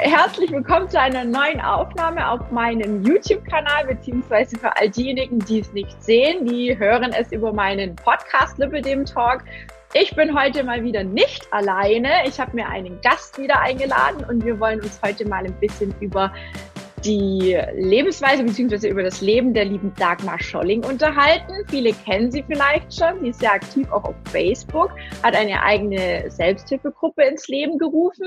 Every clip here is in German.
Herzlich willkommen zu einer neuen Aufnahme auf meinem YouTube-Kanal, beziehungsweise für all diejenigen, die es nicht sehen, die hören es über meinen Podcast Lipidem Talk. Ich bin heute mal wieder nicht alleine. Ich habe mir einen Gast wieder eingeladen und wir wollen uns heute mal ein bisschen über die Lebensweise bzw. über das Leben der lieben Dagmar Scholling unterhalten. Viele kennen sie vielleicht schon. Sie ist sehr aktiv auch auf Facebook, hat eine eigene Selbsthilfegruppe ins Leben gerufen,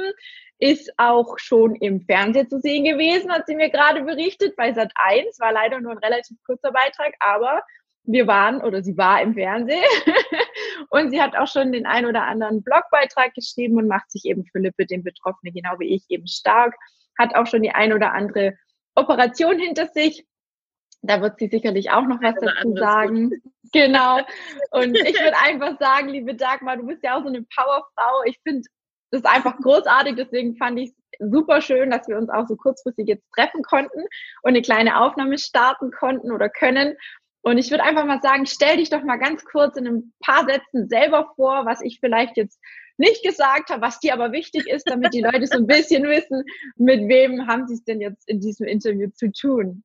ist auch schon im Fernsehen zu sehen gewesen, hat sie mir gerade berichtet, bei Sat 1, war leider nur ein relativ kurzer Beitrag, aber wir waren oder sie war im Fernsehen und sie hat auch schon den ein oder anderen Blogbeitrag geschrieben und macht sich eben für Lippe, den Betroffenen, genau wie ich, eben stark hat auch schon die ein oder andere Operation hinter sich. Da wird sie sicherlich auch noch was dazu sagen. Genau. Und ich würde einfach sagen, liebe Dagmar, du bist ja auch so eine Powerfrau. Ich finde das einfach großartig. Deswegen fand ich es super schön, dass wir uns auch so kurzfristig jetzt treffen konnten und eine kleine Aufnahme starten konnten oder können. Und ich würde einfach mal sagen, stell dich doch mal ganz kurz in ein paar Sätzen selber vor, was ich vielleicht jetzt nicht gesagt habe, was dir aber wichtig ist, damit die Leute so ein bisschen wissen, mit wem haben sie es denn jetzt in diesem Interview zu tun.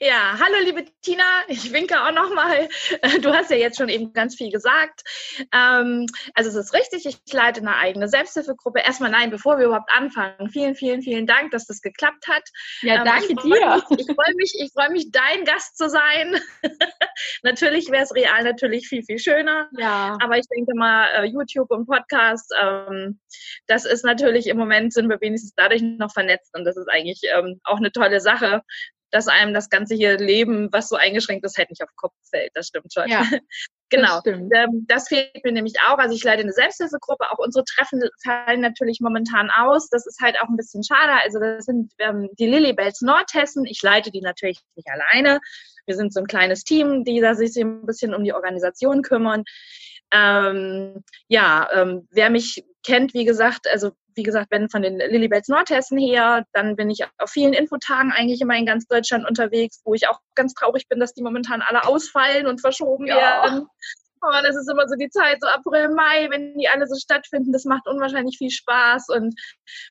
Ja, hallo liebe Tina, ich winke auch nochmal. Du hast ja jetzt schon eben ganz viel gesagt. Ähm, also es ist richtig, ich leite eine eigene Selbsthilfegruppe. Erstmal nein, bevor wir überhaupt anfangen. Vielen, vielen, vielen Dank, dass das geklappt hat. Ja, ähm, danke ich dir. Mich, ich freue mich, ich freue mich, dein Gast zu sein. natürlich wäre es real natürlich viel, viel schöner. Ja. Aber ich denke mal, äh, YouTube und Podcast, ähm, das ist natürlich im Moment sind wir wenigstens dadurch noch vernetzt und das ist eigentlich ähm, auch eine tolle Sache dass einem das ganze hier Leben, was so eingeschränkt ist, halt nicht auf den Kopf fällt. Das stimmt schon. Ja, genau. Das, ähm, das, fehlt mir nämlich auch. Also ich leite eine Selbsthilfegruppe. Auch unsere Treffen fallen natürlich momentan aus. Das ist halt auch ein bisschen schade. Also das sind ähm, die Lilybells Nordhessen. Ich leite die natürlich nicht alleine. Wir sind so ein kleines Team, die da sich ein bisschen um die Organisation kümmern. Ähm, ja, ähm, wer mich kennt, wie gesagt, also wie gesagt, wenn von den Lilibels Nordhessen her, dann bin ich auf vielen Infotagen eigentlich immer in ganz Deutschland unterwegs, wo ich auch ganz traurig bin, dass die momentan alle ausfallen und verschoben ja. werden. Oh, das ist immer so die Zeit, so April, Mai, wenn die alle so stattfinden. Das macht unwahrscheinlich viel Spaß. Und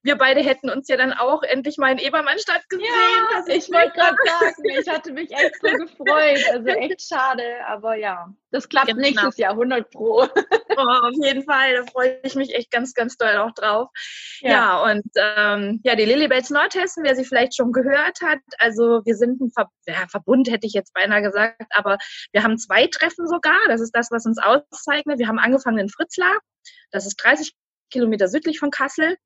wir beide hätten uns ja dann auch endlich mal in Ebermannstadt gesehen. Ja, ich wollte gerade sagen, ich hatte mich echt so gefreut. Also echt schade, aber ja, das klappt genau. nächstes Jahr, 100 Pro. Oh, auf jeden Fall, da freue ich mich echt ganz, ganz doll auch drauf. Ja, ja und ähm, ja, die Lilibels Nordhessen, wer sie vielleicht schon gehört hat, also wir sind ein Ver ja, Verbund, hätte ich jetzt beinahe gesagt, aber wir haben zwei Treffen sogar. Das ist das, was uns auszeichnet. Wir haben angefangen in Fritzlar, das ist 30 Kilometer südlich von Kassel.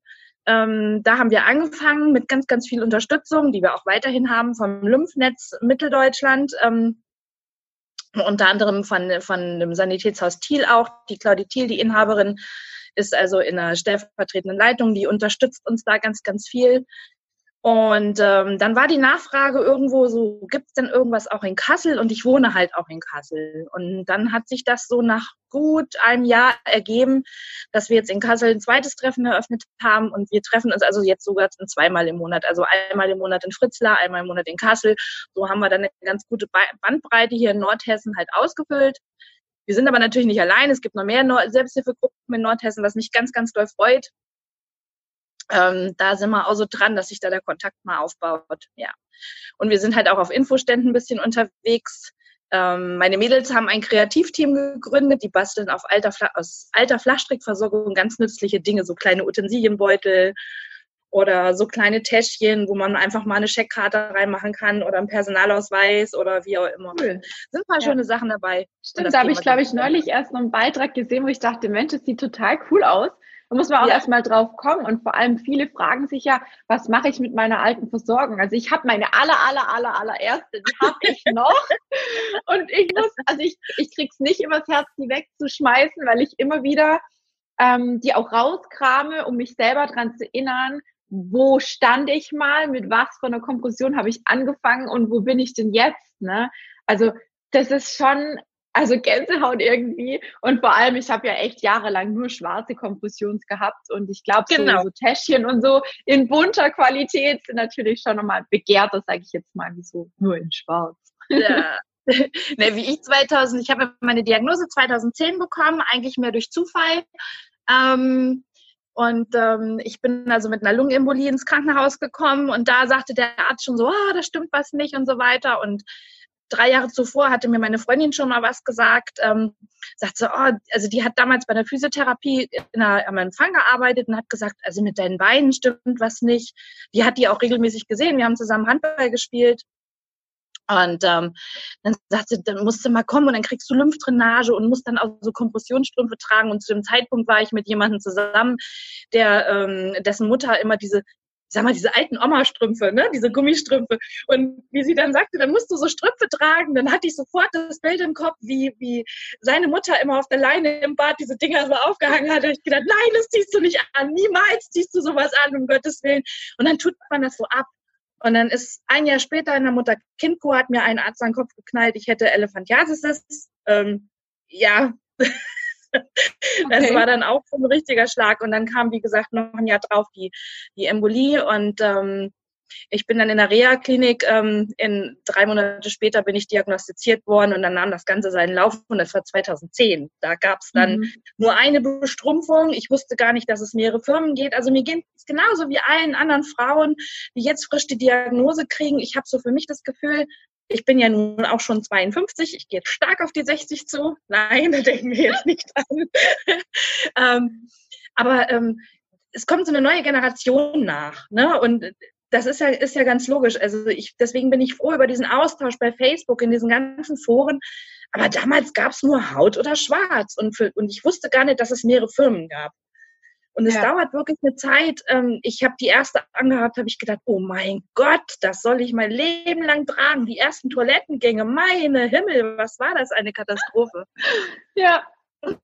Ähm, da haben wir angefangen mit ganz, ganz viel Unterstützung, die wir auch weiterhin haben vom Lymphnetz Mitteldeutschland. Ähm, unter anderem von, von dem Sanitätshaus Thiel auch. Die Claudie Thiel, die Inhaberin, ist also in einer stellvertretenden Leitung, die unterstützt uns da ganz, ganz viel. Und ähm, dann war die Nachfrage irgendwo so, gibt es denn irgendwas auch in Kassel? Und ich wohne halt auch in Kassel. Und dann hat sich das so nach gut einem Jahr ergeben, dass wir jetzt in Kassel ein zweites Treffen eröffnet haben. Und wir treffen uns also jetzt sogar zweimal im Monat. Also einmal im Monat in Fritzlar, einmal im Monat in Kassel. So haben wir dann eine ganz gute Bandbreite hier in Nordhessen halt ausgefüllt. Wir sind aber natürlich nicht allein. Es gibt noch mehr Selbsthilfegruppen in Nordhessen, was mich ganz, ganz doll freut ähm, da sind wir auch so dran, dass sich da der Kontakt mal aufbaut. Ja. Und wir sind halt auch auf Infoständen ein bisschen unterwegs. Ähm, meine Mädels haben ein Kreativteam gegründet, die basteln auf alter, aus alter Flachstrickversorgung ganz nützliche Dinge, so kleine Utensilienbeutel oder so kleine Täschchen, wo man einfach mal eine Scheckkarte reinmachen kann oder einen Personalausweis oder wie auch immer. Cool. Sind ein paar ja. schöne Sachen dabei. Stimmt, da habe ich, glaube ich, neulich erst noch einen Beitrag gesehen, wo ich dachte, Mensch, das sieht total cool aus. Da muss man auch ja. erstmal drauf kommen. Und vor allem viele fragen sich ja, was mache ich mit meiner alten Versorgung? Also ich habe meine aller, aller, aller, allererste, die habe ich noch. und ich muss, also ich, ich krieg's nicht übers Herz, die wegzuschmeißen, weil ich immer wieder ähm, die auch rauskrame, um mich selber dran zu erinnern, wo stand ich mal, mit was von der Kompression habe ich angefangen und wo bin ich denn jetzt? Ne? Also das ist schon also Gänsehaut irgendwie. Und vor allem, ich habe ja echt jahrelang nur schwarze Kompressions gehabt. Und ich glaube, genau. so, so Täschchen und so in bunter Qualität sind natürlich schon nochmal begehrter, sage ich jetzt mal, wie so nur in schwarz. Ja. ne, wie ich 2000, ich habe meine Diagnose 2010 bekommen, eigentlich mehr durch Zufall. Ähm, Und ähm, ich bin also mit einer Lungenembolie ins Krankenhaus gekommen und da sagte der Arzt schon so, oh, da stimmt was nicht und so weiter. Und drei Jahre zuvor hatte mir meine Freundin schon mal was gesagt, ähm, sagt so, oh, also die hat damals bei der Physiotherapie in einer, am Empfang gearbeitet und hat gesagt, also mit deinen Beinen stimmt was nicht. Die hat die auch regelmäßig gesehen. Wir haben zusammen Handball gespielt. Und ähm, dann sagte, dann musst du mal kommen und dann kriegst du Lymphdrainage und musst dann auch so Kompressionsstrümpfe tragen. Und zu dem Zeitpunkt war ich mit jemandem zusammen, der ähm, dessen Mutter immer diese sag mal, diese alten Oma-Strümpfe, ne? diese Gummistrümpfe. Und wie sie dann sagte, dann musst du so Strümpfe tragen, dann hatte ich sofort das Bild im Kopf, wie, wie seine Mutter immer auf der Leine im Bad diese Dinger so aufgehangen hat. Und ich gedacht, nein, das ziehst du nicht an, niemals ziehst du sowas an, um Gottes Willen. Und dann tut man das so ab. Und dann ist ein Jahr später in der Mutter-Kind-Kur hat mir ein Arzt an den Kopf geknallt, ich hätte Elephantiasis. Ähm, ja, das war dann auch so ein richtiger Schlag. Und dann kam, wie gesagt, noch ein Jahr drauf die, die Embolie. Und ähm, ich bin dann in der Reha-Klinik, ähm, in drei Monate später bin ich diagnostiziert worden und dann nahm das Ganze seinen Lauf und das war 2010. Da gab es dann mhm. nur eine Bestrumpfung. Ich wusste gar nicht, dass es mehrere Firmen geht. Also mir geht es genauso wie allen anderen Frauen, die jetzt frisch die Diagnose kriegen. Ich habe so für mich das Gefühl, ich bin ja nun auch schon 52, ich gehe stark auf die 60 zu. Nein, da denken wir jetzt nicht dran. ähm, aber ähm, es kommt so eine neue Generation nach. Ne? Und das ist ja, ist ja ganz logisch. Also ich, deswegen bin ich froh über diesen Austausch bei Facebook, in diesen ganzen Foren. Aber damals gab es nur Haut oder Schwarz. Und, für, und ich wusste gar nicht, dass es mehrere Firmen gab. Und es ja. dauert wirklich eine Zeit. Ähm, ich habe die erste angehabt, habe ich gedacht, oh mein Gott, das soll ich mein Leben lang tragen. Die ersten Toilettengänge, meine Himmel, was war das eine Katastrophe? ja.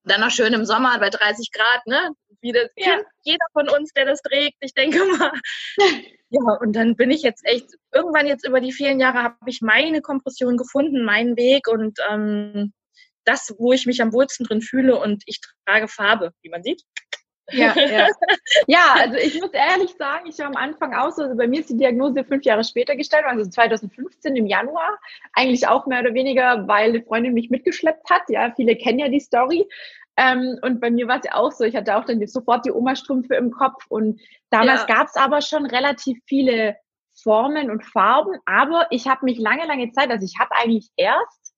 Dann noch schön im Sommer bei 30 Grad, ne? Wie das ja. kennt jeder von uns, der das trägt. Ich denke mal. ja, und dann bin ich jetzt echt, irgendwann jetzt über die vielen Jahre habe ich meine Kompression gefunden, meinen Weg und ähm, das, wo ich mich am wohlsten drin fühle und ich trage Farbe, wie man sieht. Ja, ja. ja, also ich muss ehrlich sagen, ich war am Anfang auch so, also bei mir ist die Diagnose fünf Jahre später gestellt, also 2015 im Januar. Eigentlich auch mehr oder weniger, weil eine Freundin mich mitgeschleppt hat. Ja, viele kennen ja die Story. Ähm, und bei mir war es ja auch so, ich hatte auch dann sofort die Oma-Strümpfe im Kopf. Und damals ja. gab es aber schon relativ viele Formen und Farben. Aber ich habe mich lange, lange Zeit, also ich habe eigentlich erst,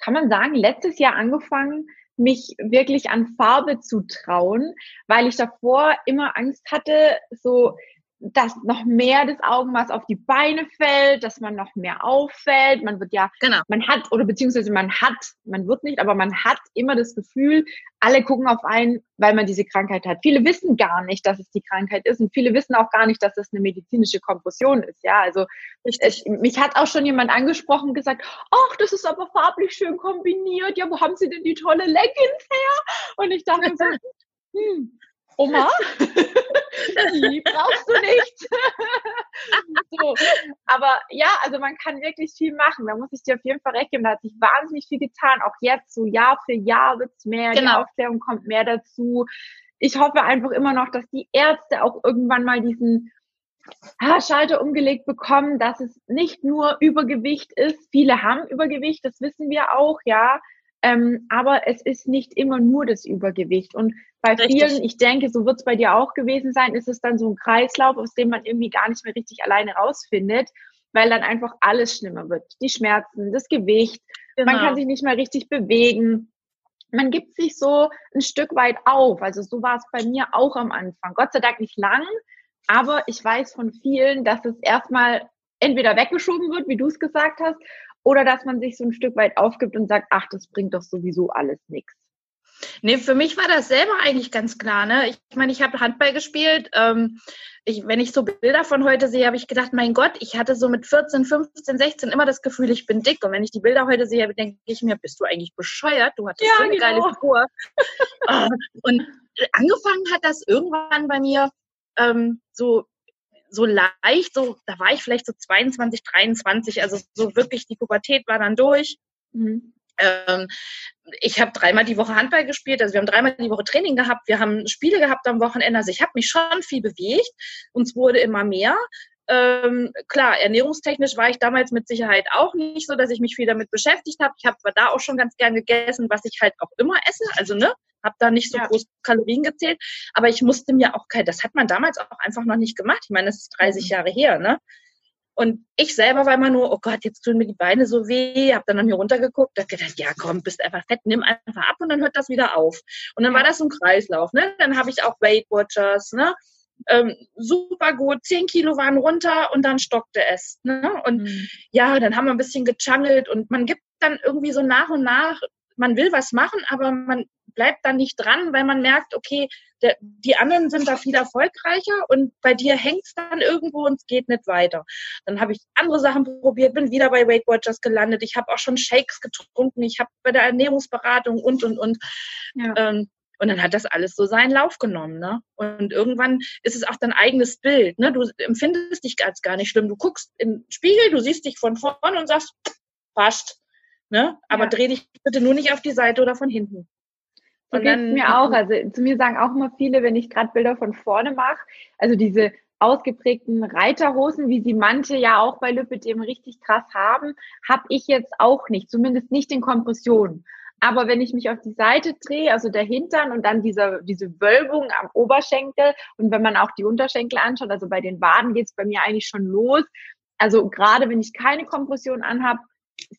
kann man sagen, letztes Jahr angefangen, mich wirklich an Farbe zu trauen, weil ich davor immer Angst hatte, so dass noch mehr das Augenmaß auf die Beine fällt, dass man noch mehr auffällt. Man wird ja, genau. man hat, oder beziehungsweise man hat, man wird nicht, aber man hat immer das Gefühl, alle gucken auf einen, weil man diese Krankheit hat. Viele wissen gar nicht, dass es die Krankheit ist und viele wissen auch gar nicht, dass es eine medizinische Kompression ist. Ja, also ich, mich hat auch schon jemand angesprochen und gesagt, ach, das ist aber farblich schön kombiniert. Ja, wo haben Sie denn die tolle Leggings her? Und ich dachte so, hm, Oma, die brauchst du nicht. so. Aber ja, also man kann wirklich viel machen. Da muss ich dir auf jeden Fall recht geben. Da hat sich wahnsinnig viel getan. Auch jetzt, so Jahr für Jahr wird's mehr. Genau. Die Aufklärung kommt mehr dazu. Ich hoffe einfach immer noch, dass die Ärzte auch irgendwann mal diesen ah, Schalter umgelegt bekommen, dass es nicht nur Übergewicht ist. Viele haben Übergewicht, das wissen wir auch, ja. Ähm, aber es ist nicht immer nur das Übergewicht. Und bei richtig. vielen, ich denke, so wird es bei dir auch gewesen sein, ist es dann so ein Kreislauf, aus dem man irgendwie gar nicht mehr richtig alleine rausfindet, weil dann einfach alles schlimmer wird. Die Schmerzen, das Gewicht, genau. man kann sich nicht mehr richtig bewegen. Man gibt sich so ein Stück weit auf. Also so war es bei mir auch am Anfang. Gott sei Dank nicht lang, aber ich weiß von vielen, dass es erstmal entweder weggeschoben wird, wie du es gesagt hast, oder dass man sich so ein Stück weit aufgibt und sagt, ach, das bringt doch sowieso alles nichts. Nee, für mich war das selber eigentlich ganz klar. Ne? Ich meine, ich habe Handball gespielt. Ähm, ich, wenn ich so Bilder von heute sehe, habe ich gedacht, mein Gott, ich hatte so mit 14, 15, 16 immer das Gefühl, ich bin dick. Und wenn ich die Bilder heute sehe, denke ich mir, bist du eigentlich bescheuert? Du hattest ja, so eine genau. geile Figur. Ah, und angefangen hat das irgendwann bei mir ähm, so so leicht, so, da war ich vielleicht so 22, 23, also so wirklich die Pubertät war dann durch. Mhm. Ähm, ich habe dreimal die Woche Handball gespielt, also wir haben dreimal die Woche Training gehabt, wir haben Spiele gehabt am Wochenende, also ich habe mich schon viel bewegt, uns wurde immer mehr. Ähm, klar, ernährungstechnisch war ich damals mit Sicherheit auch nicht so, dass ich mich viel damit beschäftigt habe. Ich habe da auch schon ganz gern gegessen, was ich halt auch immer esse. Also ne, habe da nicht so ja. groß Kalorien gezählt, aber ich musste mir auch kein, das hat man damals auch einfach noch nicht gemacht. Ich meine, das ist 30 mhm. Jahre her, ne? Und ich selber war immer nur, oh Gott, jetzt tun mir die Beine so weh, habe dann an mir runtergeguckt, hab gedacht, ja komm, bist einfach fett, nimm einfach ab und dann hört das wieder auf. Und dann war das so ein Kreislauf, ne? Dann habe ich auch Weight Watchers, ne? Ähm, super gut, 10 Kilo waren runter und dann stockte es. Ne? Und mhm. ja, dann haben wir ein bisschen gechannelt und man gibt dann irgendwie so nach und nach, man will was machen, aber man bleibt dann nicht dran, weil man merkt, okay, der, die anderen sind da viel erfolgreicher und bei dir hängt es dann irgendwo und es geht nicht weiter. Dann habe ich andere Sachen probiert, bin wieder bei Weight Watchers gelandet. Ich habe auch schon Shakes getrunken, ich habe bei der Ernährungsberatung und, und, und. Ja. Ähm, und dann hat das alles so seinen Lauf genommen. Ne? Und irgendwann ist es auch dein eigenes Bild. Ne? Du empfindest dich als gar nicht schlimm. Du guckst im Spiegel, du siehst dich von vorne und sagst, passt. Ne? Aber ja. dreh dich bitte nur nicht auf die Seite oder von hinten. So geht mir auch. Also zu mir sagen auch immer viele, wenn ich gerade Bilder von vorne mache, also diese ausgeprägten Reiterhosen, wie sie manche ja auch bei Lipidem richtig krass haben, habe ich jetzt auch nicht, zumindest nicht in Kompression. Aber wenn ich mich auf die Seite drehe, also der Hintern und dann diese, diese Wölbung am Oberschenkel und wenn man auch die Unterschenkel anschaut, also bei den Waden geht's bei mir eigentlich schon los. Also gerade wenn ich keine Kompression anhab,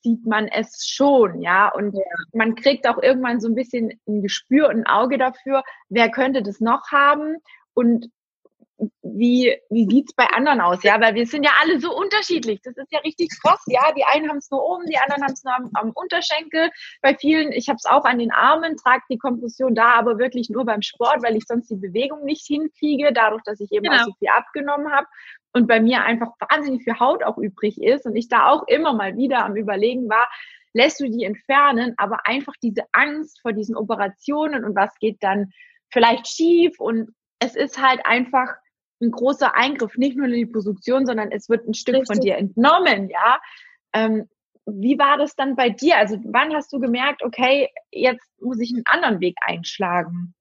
sieht man es schon, ja. Und ja. man kriegt auch irgendwann so ein bisschen ein Gespür und ein Auge dafür, wer könnte das noch haben und wie, wie sieht's bei anderen aus, ja? Weil wir sind ja alle so unterschiedlich. Das ist ja richtig krass, ja. Die einen haben es nur oben, die anderen haben es nur am, am, Unterschenkel. Bei vielen, ich habe es auch an den Armen, trage die Kompression da, aber wirklich nur beim Sport, weil ich sonst die Bewegung nicht hinkriege, dadurch, dass ich eben genau. auch so viel abgenommen habe und bei mir einfach wahnsinnig viel Haut auch übrig ist und ich da auch immer mal wieder am Überlegen war, lässt du die entfernen, aber einfach diese Angst vor diesen Operationen und was geht dann vielleicht schief und es ist halt einfach ein großer Eingriff, nicht nur in die Produktion, sondern es wird ein Stück Richtig. von dir entnommen, ja. Ähm, wie war das dann bei dir? Also wann hast du gemerkt, okay, jetzt muss ich einen anderen Weg einschlagen?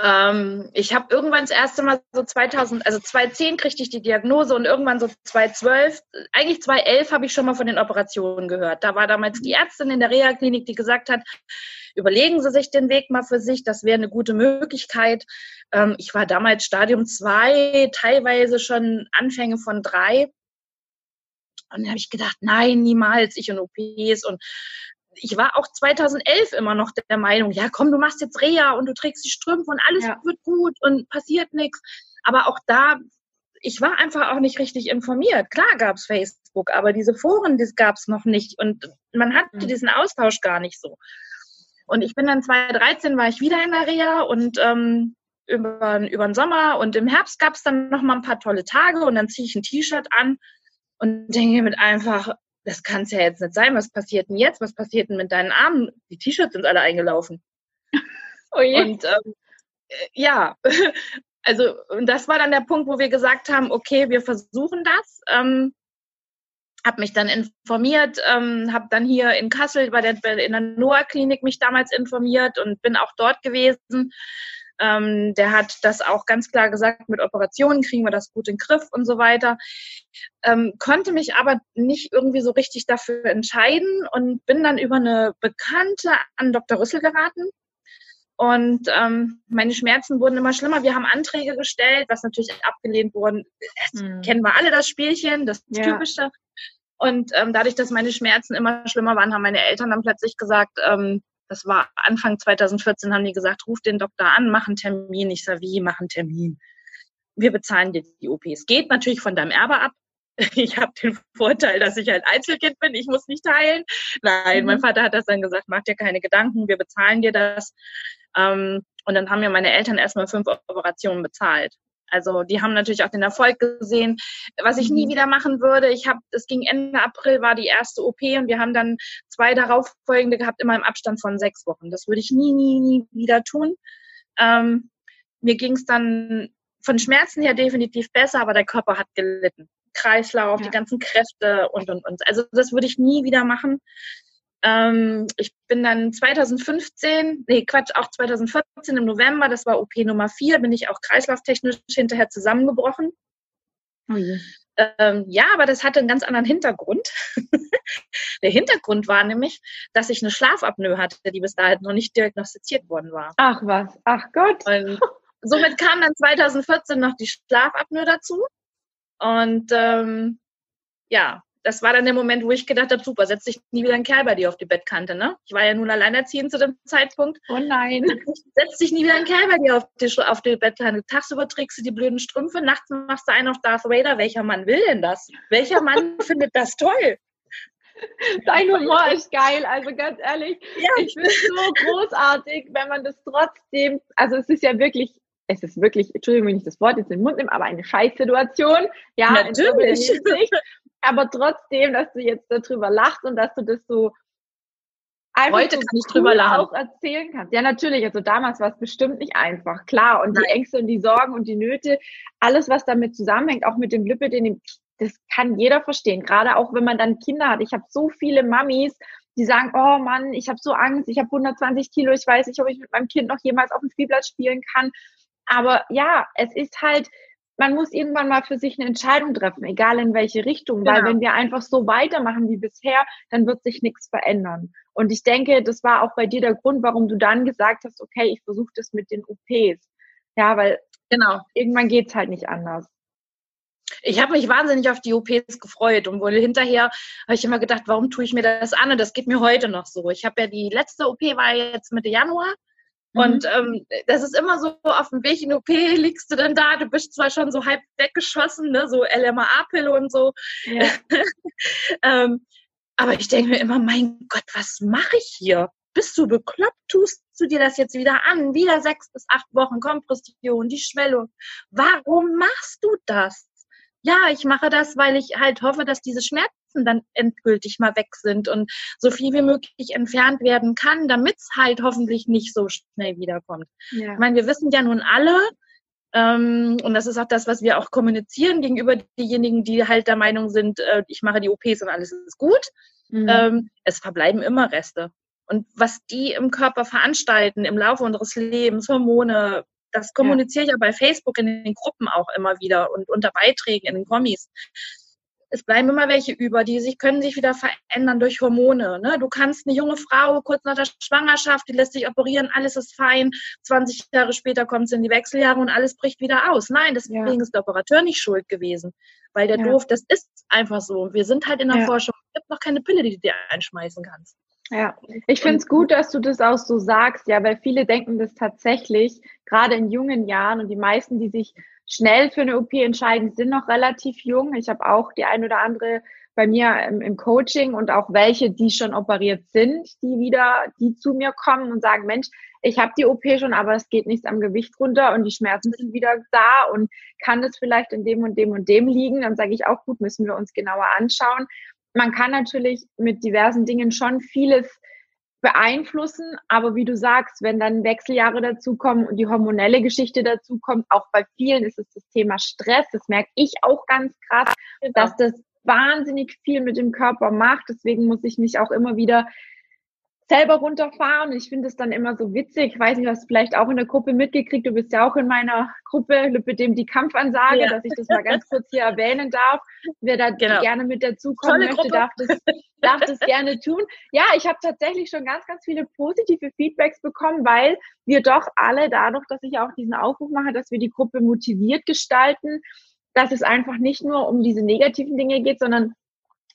Ähm, ich habe irgendwann das erste Mal so 2000, also 2010 kriegte ich die Diagnose und irgendwann so 2012, eigentlich 2011 habe ich schon mal von den Operationen gehört. Da war damals die Ärztin in der Reha-Klinik, die gesagt hat, überlegen Sie sich den Weg mal für sich, das wäre eine gute Möglichkeit. Ähm, ich war damals Stadium 2, teilweise schon Anfänge von 3. Und dann habe ich gedacht, nein, niemals, ich und OPs und ich war auch 2011 immer noch der Meinung, ja komm, du machst jetzt Reha und du trägst die Strümpfe und alles ja. wird gut und passiert nichts. Aber auch da, ich war einfach auch nicht richtig informiert. Klar gab es Facebook, aber diese Foren, das gab es noch nicht und man hatte mhm. diesen Austausch gar nicht so. Und ich bin dann 2013 war ich wieder in der Reha und ähm, über, über den Sommer und im Herbst gab es dann noch mal ein paar tolle Tage und dann ziehe ich ein T-Shirt an und denke mir einfach, das kann es ja jetzt nicht sein. Was passiert denn jetzt? Was passiert denn mit deinen Armen? Die T-Shirts sind alle eingelaufen. Oh je. Und ähm, äh, ja, also das war dann der Punkt, wo wir gesagt haben, okay, wir versuchen das. Ähm, habe mich dann informiert, ähm, habe dann hier in Kassel bei der, in der Noah-Klinik mich damals informiert und bin auch dort gewesen. Ähm, der hat das auch ganz klar gesagt, mit Operationen kriegen wir das gut in den Griff und so weiter. Ähm, konnte mich aber nicht irgendwie so richtig dafür entscheiden und bin dann über eine Bekannte an Dr. Rüssel geraten. Und ähm, meine Schmerzen wurden immer schlimmer. Wir haben Anträge gestellt, was natürlich abgelehnt wurden. Mhm. Kennen wir alle das Spielchen, das ja. Typische. Und ähm, dadurch, dass meine Schmerzen immer schlimmer waren, haben meine Eltern dann plötzlich gesagt, ähm, das war Anfang 2014, haben die gesagt, ruf den Doktor an, mach einen Termin. Ich sage, wie, mach einen Termin. Wir bezahlen dir die OP. Es geht natürlich von deinem Erbe ab. Ich habe den Vorteil, dass ich halt Einzelkind bin. Ich muss nicht teilen. Nein, mhm. mein Vater hat das dann gesagt, mach dir keine Gedanken, wir bezahlen dir das. Ähm, und dann haben mir meine Eltern erstmal fünf Operationen bezahlt. Also die haben natürlich auch den Erfolg gesehen, was ich nie mhm. wieder machen würde. Ich habe, es ging Ende April war die erste OP und wir haben dann zwei darauffolgende gehabt, immer im Abstand von sechs Wochen. Das würde ich nie, nie, nie wieder tun. Ähm, mir ging es dann von Schmerzen her definitiv besser, aber der Körper hat gelitten. Kreislauf, ja. die ganzen Kräfte und und und. Also das würde ich nie wieder machen. Ähm, ich bin dann 2015, nee, Quatsch, auch 2014 im November, das war OP Nummer 4, bin ich auch kreislauftechnisch hinterher zusammengebrochen. Oh ähm, ja, aber das hatte einen ganz anderen Hintergrund. Der Hintergrund war nämlich, dass ich eine Schlafapnoe hatte, die bis dahin noch nicht diagnostiziert worden war. Ach was, ach Gott. Und somit kam dann 2014 noch die Schlafapnoe dazu. Und ähm, ja, das war dann der Moment, wo ich gedacht habe, super, setz dich nie wieder ein Kerl bei dir auf die Bettkante, ne? Ich war ja nun alleinerziehend zu dem Zeitpunkt. Oh nein. Setz dich nie wieder ein Kerl bei dir auf die, auf die Bettkante. Tagsüber trägst du die blöden Strümpfe, nachts machst du einen auf Darth Vader. Welcher Mann will denn das? Welcher Mann findet das toll? Dein Humor ist geil, also ganz ehrlich, ja. ich finde es so großartig, wenn man das trotzdem, also es ist ja wirklich es ist wirklich, Entschuldigung, wenn ich das Wort jetzt in den Mund nehme, aber eine Scheißsituation. Ja, natürlich. Aber trotzdem, dass du jetzt darüber lachst und dass du das so einfach Heute so kann ich drüber lachen. auch erzählen kannst. Ja, natürlich. Also damals war es bestimmt nicht einfach. Klar. Und Nein. die Ängste und die Sorgen und die Nöte, alles, was damit zusammenhängt, auch mit dem Lippe, den, das kann jeder verstehen. Gerade auch, wenn man dann Kinder hat. Ich habe so viele Mamis, die sagen, oh Mann, ich habe so Angst, ich habe 120 Kilo, ich weiß nicht, ob ich mit meinem Kind noch jemals auf dem Spielplatz spielen kann. Aber ja, es ist halt, man muss irgendwann mal für sich eine Entscheidung treffen, egal in welche Richtung, genau. weil wenn wir einfach so weitermachen wie bisher, dann wird sich nichts verändern. Und ich denke, das war auch bei dir der Grund, warum du dann gesagt hast, okay, ich versuche das mit den OPs. Ja, weil genau. irgendwann geht's halt nicht anders. Ich habe mich wahnsinnig auf die OPs gefreut und wohl hinterher habe ich immer gedacht, warum tue ich mir das an? Und das geht mir heute noch so. Ich habe ja die letzte OP war jetzt Mitte Januar und mhm. ähm, das ist immer so, auf dem Weg in OP liegst du dann da, du bist zwar schon so halb weggeschossen, ne, so LMA-Pille und so. Ja. ähm, aber ich denke mir immer, mein Gott, was mache ich hier? Bist du bekloppt? Tust du dir das jetzt wieder an? Wieder sechs bis acht Wochen Kompression, die Schwellung. Warum machst du das? Ja, ich mache das, weil ich halt hoffe, dass diese Schmerzen dann endgültig mal weg sind und so viel wie möglich entfernt werden kann, damit es halt hoffentlich nicht so schnell wiederkommt. Ja. Ich meine, wir wissen ja nun alle, ähm, und das ist auch das, was wir auch kommunizieren gegenüber diejenigen, die halt der Meinung sind, äh, ich mache die OPs und alles ist gut. Mhm. Ähm, es verbleiben immer Reste. Und was die im Körper veranstalten im Laufe unseres Lebens, Hormone, das kommuniziere ja. ich ja bei Facebook in den Gruppen auch immer wieder und unter Beiträgen in den Kommis es bleiben immer welche über, die sich, können sich wieder verändern durch Hormone. Ne? Du kannst eine junge Frau kurz nach der Schwangerschaft, die lässt sich operieren, alles ist fein. 20 Jahre später kommt es in die Wechseljahre und alles bricht wieder aus. Nein, deswegen ja. ist der Operateur nicht schuld gewesen. Weil der ja. doof, das ist einfach so. Wir sind halt in der ja. Forschung. Es gibt noch keine Pille, die du dir einschmeißen kannst. Ja, ich finde es gut, dass du das auch so sagst, ja, weil viele denken das tatsächlich, gerade in jungen Jahren und die meisten, die sich schnell für eine OP entscheiden, sind noch relativ jung. Ich habe auch die ein oder andere bei mir im, im, Coaching und auch welche, die schon operiert sind, die wieder, die zu mir kommen und sagen, Mensch, ich habe die OP schon, aber es geht nichts am Gewicht runter und die Schmerzen sind wieder da und kann es vielleicht in dem und dem und dem liegen? Dann sage ich auch, gut, müssen wir uns genauer anschauen. Man kann natürlich mit diversen Dingen schon vieles beeinflussen. Aber wie du sagst, wenn dann Wechseljahre dazukommen und die hormonelle Geschichte dazukommt, auch bei vielen ist es das Thema Stress. Das merke ich auch ganz krass, dass das wahnsinnig viel mit dem Körper macht. Deswegen muss ich mich auch immer wieder selber runterfahren. Ich finde es dann immer so witzig. Ich weiß nicht, du vielleicht auch in der Gruppe mitgekriegt. Du bist ja auch in meiner Gruppe mit dem die Kampfansage, ja. dass ich das mal ganz kurz hier erwähnen darf. Wer da genau. gerne mit dazukommen Tolle möchte, Gruppe. darf das, darf das gerne tun. Ja, ich habe tatsächlich schon ganz, ganz viele positive Feedbacks bekommen, weil wir doch alle dadurch, dass ich auch diesen Aufruf mache, dass wir die Gruppe motiviert gestalten, dass es einfach nicht nur um diese negativen Dinge geht, sondern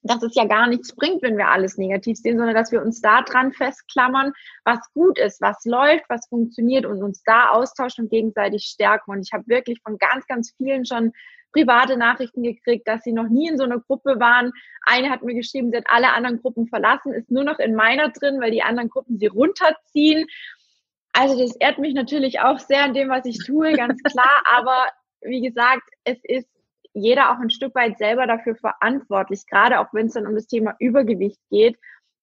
dass es ja gar nichts bringt, wenn wir alles negativ sehen, sondern dass wir uns da dran festklammern, was gut ist, was läuft, was funktioniert und uns da austauschen und gegenseitig stärken. Und ich habe wirklich von ganz, ganz vielen schon private Nachrichten gekriegt, dass sie noch nie in so einer Gruppe waren. Eine hat mir geschrieben, sie hat alle anderen Gruppen verlassen, ist nur noch in meiner drin, weil die anderen Gruppen sie runterziehen. Also das ehrt mich natürlich auch sehr an dem, was ich tue, ganz klar. Aber wie gesagt, es ist jeder auch ein Stück weit selber dafür verantwortlich, gerade auch wenn es dann um das Thema Übergewicht geht.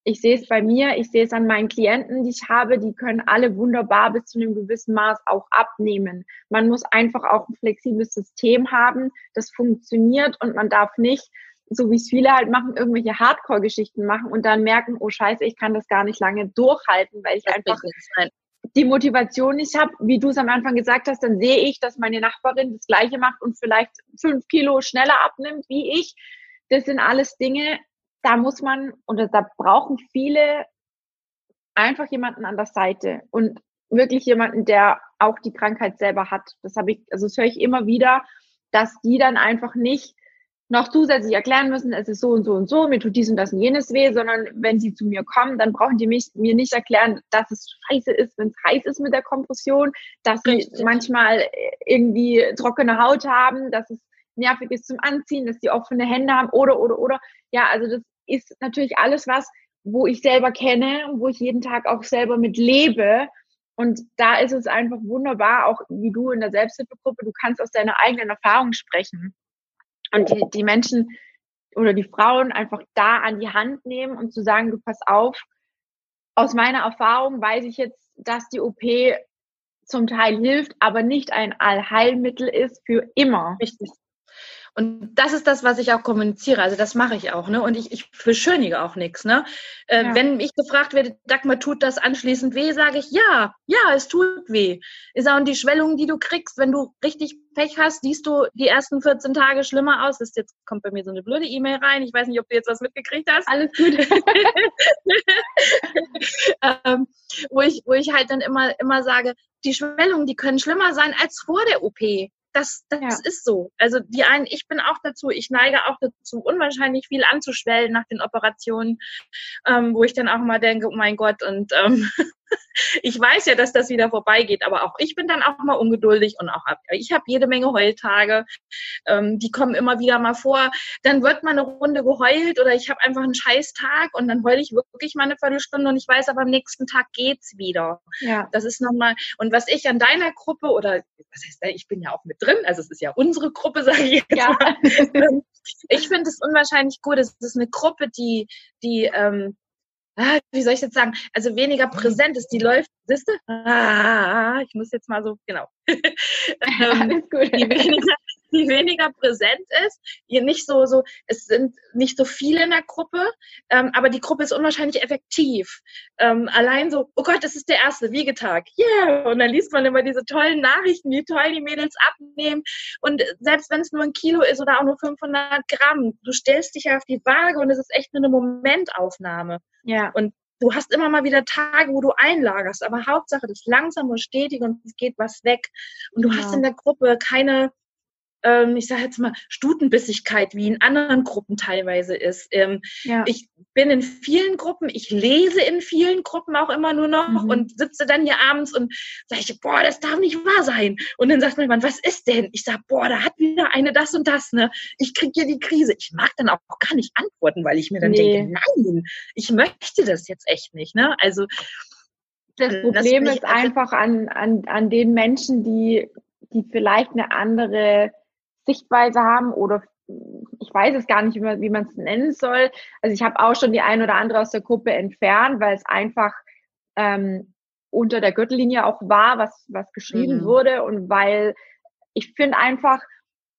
Ich sehe es bei mir, ich sehe es an meinen Klienten, die ich habe, die können alle wunderbar bis zu einem gewissen Maß auch abnehmen. Man muss einfach auch ein flexibles System haben, das funktioniert und man darf nicht, so wie es viele halt machen, irgendwelche Hardcore-Geschichten machen und dann merken, oh scheiße, ich kann das gar nicht lange durchhalten, weil ich das einfach die Motivation nicht habe, wie du es am Anfang gesagt hast, dann sehe ich, dass meine Nachbarin das Gleiche macht und vielleicht fünf Kilo schneller abnimmt wie ich. Das sind alles Dinge, da muss man oder da brauchen viele einfach jemanden an der Seite und wirklich jemanden, der auch die Krankheit selber hat. Das habe ich, also das höre ich immer wieder, dass die dann einfach nicht noch zusätzlich erklären müssen, es ist so und so und so, mir tut dies und das und jenes weh, sondern wenn sie zu mir kommen, dann brauchen die mich, mir nicht erklären, dass es scheiße ist, wenn es heiß ist mit der Kompression, dass Richtig. sie manchmal irgendwie trockene Haut haben, dass es nervig ist zum Anziehen, dass die offene Hände haben oder, oder, oder. Ja, also das ist natürlich alles was, wo ich selber kenne und wo ich jeden Tag auch selber mit lebe. Und da ist es einfach wunderbar, auch wie du in der Selbsthilfegruppe, du kannst aus deiner eigenen Erfahrung sprechen und die, die Menschen oder die Frauen einfach da an die Hand nehmen und zu sagen, du pass auf, aus meiner Erfahrung weiß ich jetzt, dass die OP zum Teil hilft, aber nicht ein Allheilmittel ist für immer. Richtig. Und das ist das, was ich auch kommuniziere. Also das mache ich auch. Ne? Und ich, ich beschönige auch nichts. Ne? Äh, ja. Wenn ich gefragt werde, Dagmar, tut das anschließend weh, sage ich, ja, ja, es tut weh. Ist auch die Schwellung, die du kriegst, wenn du richtig Pech hast, siehst du die ersten 14 Tage schlimmer aus. Das jetzt kommt bei mir so eine blöde E-Mail rein. Ich weiß nicht, ob du jetzt was mitgekriegt hast. Alles gut. ähm, wo, ich, wo ich halt dann immer, immer sage, die Schwellungen, die können schlimmer sein als vor der OP. Das, das ja. ist so. Also die einen, ich bin auch dazu, ich neige auch dazu, unwahrscheinlich viel anzuschwellen nach den Operationen, ähm, wo ich dann auch mal denke, oh mein Gott, und ähm, ich weiß ja, dass das wieder vorbeigeht, aber auch ich bin dann auch mal ungeduldig und auch ich habe jede Menge Heultage, ähm, die kommen immer wieder mal vor. Dann wird mal eine Runde geheult oder ich habe einfach einen scheiß Tag und dann heule ich wirklich mal eine Viertelstunde und ich weiß aber am nächsten Tag geht's wieder. Ja. Das ist nochmal, und was ich an deiner Gruppe oder, was heißt, ich bin ja auch mit drin, also es ist ja unsere Gruppe, sage ich jetzt ja. mal. Ähm, ich finde es unwahrscheinlich gut. Es ist eine Gruppe, die, die ähm, ah, wie soll ich jetzt sagen, also weniger präsent ist. Die läuft, siehst du? Ah, ich muss jetzt mal so, genau. ähm, Alles gut. Die weniger, die weniger präsent ist. Ihr nicht so, so, es sind nicht so viele in der Gruppe, ähm, aber die Gruppe ist unwahrscheinlich effektiv. Ähm, allein so, oh Gott, das ist der erste Wiegetag. Yeah! Und dann liest man immer diese tollen Nachrichten, wie toll die Mädels abnehmen. Und selbst wenn es nur ein Kilo ist oder auch nur 500 Gramm, du stellst dich auf die Waage und es ist echt nur eine Momentaufnahme. Ja. Und du hast immer mal wieder Tage, wo du einlagerst, aber Hauptsache das langsam und stetig und es geht was weg. Und du ja. hast in der Gruppe keine ähm, ich sage jetzt mal, Stutenbissigkeit, wie in anderen Gruppen teilweise ist. Ähm, ja. Ich bin in vielen Gruppen, ich lese in vielen Gruppen auch immer nur noch mhm. und sitze dann hier abends und sage ich, boah, das darf nicht wahr sein. Und dann sagt mir jemand, was ist denn? Ich sage, boah, da hat wieder eine das und das, ne? Ich kriege hier die Krise. Ich mag dann auch gar nicht antworten, weil ich mir dann nee. denke, nein, ich möchte das jetzt echt nicht, ne? Also das Problem das ist einfach an, an, an den Menschen, die, die vielleicht eine andere Sichtweise haben oder ich weiß es gar nicht, wie man es nennen soll. Also ich habe auch schon die ein oder andere aus der Gruppe entfernt, weil es einfach ähm, unter der Gürtellinie auch war, was, was geschrieben mhm. wurde und weil ich finde einfach,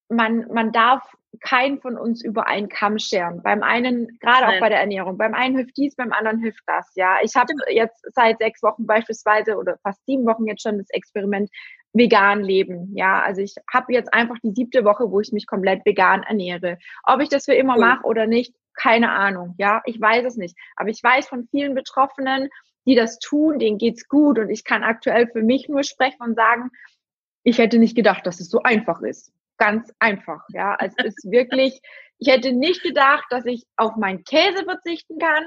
man, man darf keinen von uns über einen Kamm scheren. Beim einen, gerade auch bei der Ernährung, beim einen hilft dies, beim anderen hilft das. Ja, ich habe jetzt seit sechs Wochen beispielsweise oder fast sieben Wochen jetzt schon das Experiment vegan leben. Ja, also ich habe jetzt einfach die siebte Woche, wo ich mich komplett vegan ernähre. Ob ich das für immer mache oder nicht, keine Ahnung. Ja, ich weiß es nicht. Aber ich weiß von vielen Betroffenen, die das tun, denen geht's gut und ich kann aktuell für mich nur sprechen und sagen, ich hätte nicht gedacht, dass es so einfach ist. Ganz einfach. Ja, also es ist wirklich, ich hätte nicht gedacht, dass ich auf meinen Käse verzichten kann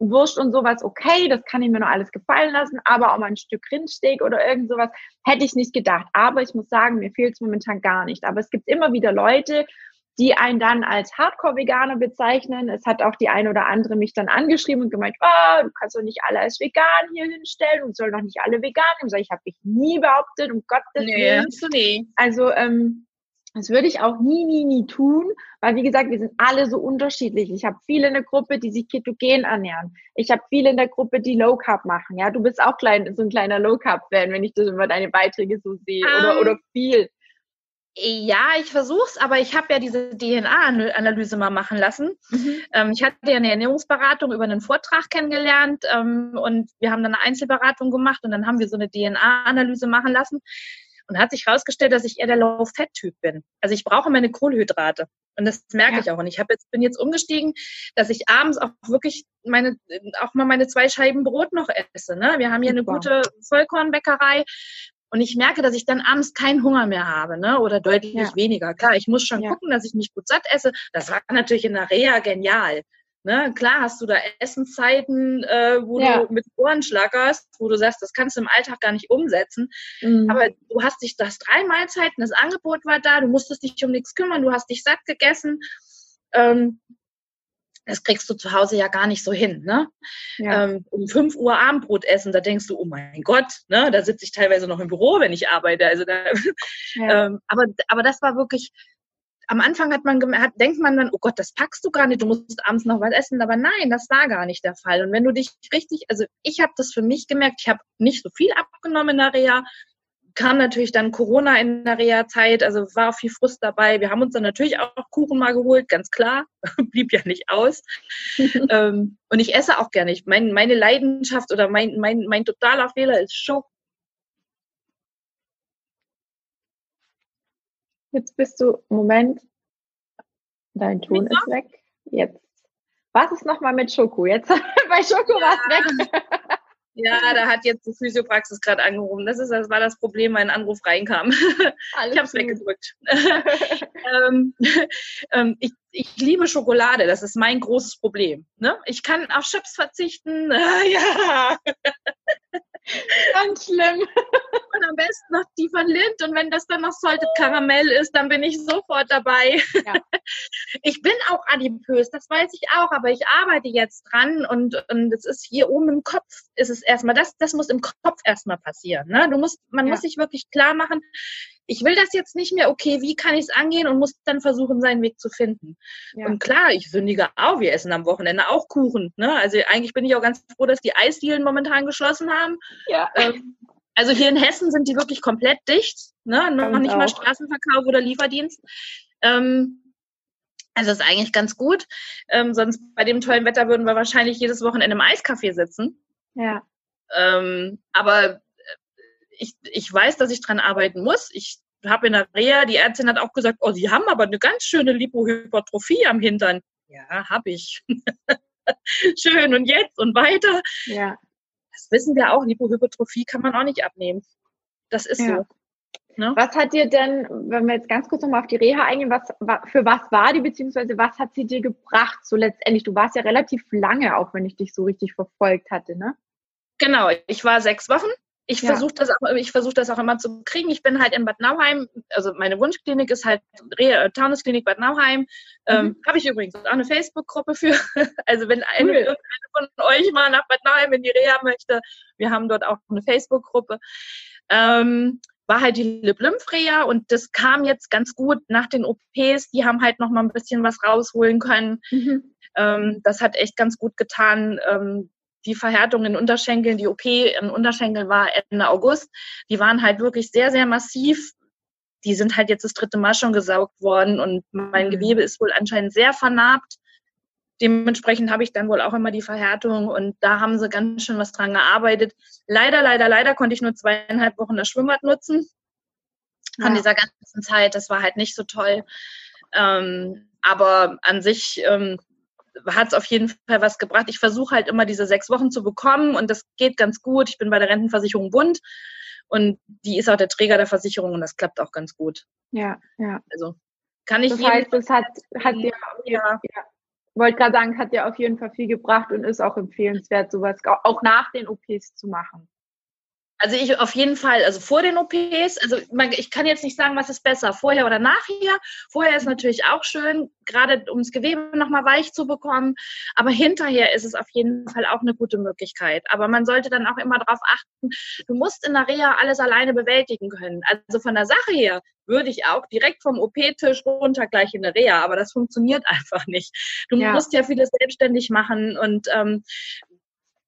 Wurst und sowas, okay, das kann ich mir noch alles gefallen lassen, aber auch mal ein Stück Rindsteak oder irgend sowas hätte ich nicht gedacht. Aber ich muss sagen, mir fehlt es momentan gar nicht. Aber es gibt immer wieder Leute, die einen dann als Hardcore-Veganer bezeichnen. Es hat auch die eine oder andere mich dann angeschrieben und gemeint, oh, du kannst doch nicht alle als vegan hier hinstellen und soll doch nicht alle vegan sein. Ich habe mich nie behauptet, um Gottes Willen. Nee, nee. Also ähm, das würde ich auch nie, nie, nie tun, weil wie gesagt, wir sind alle so unterschiedlich. Ich habe viele in der Gruppe, die sich ketogen ernähren. Ich habe viele in der Gruppe, die Low Carb machen. Ja, du bist auch klein, so ein kleiner Low Carb Fan, wenn ich das immer deine Beiträge so sehe um, oder ähm, oder viel. Ja, ich versuch's, aber ich habe ja diese DNA-Analyse mal machen lassen. Mhm. Ähm, ich hatte ja eine Ernährungsberatung über einen Vortrag kennengelernt ähm, und wir haben dann eine Einzelberatung gemacht und dann haben wir so eine DNA-Analyse machen lassen. Und hat sich herausgestellt, dass ich eher der Low-Fat-Typ bin. Also ich brauche meine Kohlenhydrate. Und das merke ja. ich auch. Und ich habe jetzt, bin jetzt umgestiegen, dass ich abends auch wirklich meine, auch mal meine zwei Scheiben Brot noch esse. Ne? Wir haben hier Super. eine gute Vollkornbäckerei. Und ich merke, dass ich dann abends keinen Hunger mehr habe, ne? Oder deutlich ja. weniger. Klar, ich muss schon ja. gucken, dass ich mich gut satt esse. Das war natürlich in der Reha genial. Ne, klar hast du da Essenszeiten, äh, wo ja. du mit Ohren schlackerst, wo du sagst, das kannst du im Alltag gar nicht umsetzen. Mhm. Aber du hast dich, das drei Mahlzeiten, das Angebot war da, du musstest dich um nichts kümmern, du hast dich satt gegessen. Ähm, das kriegst du zu Hause ja gar nicht so hin. Ne? Ja. Ähm, um 5 Uhr Abendbrot essen, da denkst du, oh mein Gott, ne? da sitze ich teilweise noch im Büro, wenn ich arbeite. Also da, ja. ähm, aber, aber das war wirklich, am Anfang hat man hat, denkt man dann, oh Gott, das packst du gar nicht, du musst abends noch was essen. Aber nein, das war gar nicht der Fall. Und wenn du dich richtig, also ich habe das für mich gemerkt, ich habe nicht so viel abgenommen in der Reha. Kam natürlich dann Corona in der Reha-Zeit, also war viel Frust dabei. Wir haben uns dann natürlich auch Kuchen mal geholt, ganz klar, blieb ja nicht aus. ähm, und ich esse auch gerne. Mein, meine Leidenschaft oder mein, mein, mein totaler Fehler ist Schock Jetzt bist du, Moment, dein Ton ist weg. Jetzt. Was ist nochmal mit Schoko? Jetzt bei Schoko ja. war es weg. Ja, da hat jetzt die Physiopraxis gerade angerufen. Das, ist, das war das Problem, wenn ein Anruf reinkam. Alles ich habe es weggedrückt. ähm, ähm, ich, ich liebe Schokolade, das ist mein großes Problem. Ne? Ich kann auf Chips verzichten. ja. Ganz schlimm. Und am besten noch die von Lind. Und wenn das dann noch Salted Karamell ist, dann bin ich sofort dabei. Ja. Ich bin auch adipös, das weiß ich auch, aber ich arbeite jetzt dran und, und es ist hier oben im Kopf, ist es erstmal, das, das muss im Kopf erstmal passieren. Ne? Du musst, man ja. muss sich wirklich klar machen, ich will das jetzt nicht mehr, okay, wie kann ich es angehen und muss dann versuchen, seinen Weg zu finden. Ja. Und klar, ich sündige auch, wir essen am Wochenende auch Kuchen. Ne? Also eigentlich bin ich auch ganz froh, dass die Eisdielen momentan geschlossen haben. Ja. Ähm, also hier in Hessen sind die wirklich komplett dicht, ne? noch nicht auch. mal Straßenverkauf oder Lieferdienst. Ähm, also ist eigentlich ganz gut. Ähm, sonst bei dem tollen Wetter würden wir wahrscheinlich jedes Wochenende im Eiscafé sitzen. Ja. Ähm, aber ich, ich weiß, dass ich dran arbeiten muss. Ich habe in der Reha, die Ärztin hat auch gesagt, oh, Sie haben aber eine ganz schöne Lipohypertrophie am Hintern. Ja, habe ich. Schön und jetzt und weiter. Ja das wissen wir auch, Lipohypertrophie kann man auch nicht abnehmen. Das ist ja. so. Ne? Was hat dir denn, wenn wir jetzt ganz kurz nochmal auf die Reha eingehen, was, für was war die, beziehungsweise was hat sie dir gebracht, so letztendlich? Du warst ja relativ lange, auch wenn ich dich so richtig verfolgt hatte, ne? Genau, ich war sechs Wochen ich ja. versuche das, auch, ich versuch das auch immer zu kriegen. Ich bin halt in Bad Nauheim, also meine Wunschklinik ist halt Re Taunusklinik Bad Nauheim. Ähm, mhm. Habe ich übrigens auch eine Facebook-Gruppe für. Also wenn eine, cool. von euch mal nach Bad Nauheim in die Reha möchte, wir haben dort auch eine Facebook-Gruppe. Ähm, war halt die Lip-Lymph-Reha und das kam jetzt ganz gut nach den OPs. Die haben halt noch mal ein bisschen was rausholen können. Mhm. Ähm, das hat echt ganz gut getan. Ähm, die Verhärtung in Unterschenkeln, die OP in Unterschenkeln war Ende August, die waren halt wirklich sehr, sehr massiv. Die sind halt jetzt das dritte Mal schon gesaugt worden und mein mhm. Gewebe ist wohl anscheinend sehr vernarbt. Dementsprechend habe ich dann wohl auch immer die Verhärtung und da haben sie ganz schön was dran gearbeitet. Leider, leider, leider konnte ich nur zweieinhalb Wochen das Schwimmbad nutzen ja. an dieser ganzen Zeit. Das war halt nicht so toll. Ähm, aber an sich ähm, hat es auf jeden Fall was gebracht. Ich versuche halt immer diese sechs Wochen zu bekommen und das geht ganz gut. Ich bin bei der Rentenversicherung Bund und die ist auch der Träger der Versicherung und das klappt auch ganz gut. Ja, ja. Also kann ich. Das heißt, das hat, hat dir, ja. ja. wollte gerade sagen, hat dir auf jeden Fall viel gebracht und ist auch empfehlenswert, sowas auch nach den OPs zu machen. Also ich auf jeden Fall, also vor den OPs, also man, ich kann jetzt nicht sagen, was ist besser, vorher oder nachher. Vorher ist natürlich auch schön, gerade um das Gewebe nochmal weich zu bekommen. Aber hinterher ist es auf jeden Fall auch eine gute Möglichkeit. Aber man sollte dann auch immer darauf achten, du musst in der Reha alles alleine bewältigen können. Also von der Sache her würde ich auch direkt vom OP-Tisch runter gleich in der Reha, aber das funktioniert einfach nicht. Du ja. musst ja vieles selbstständig machen und ähm,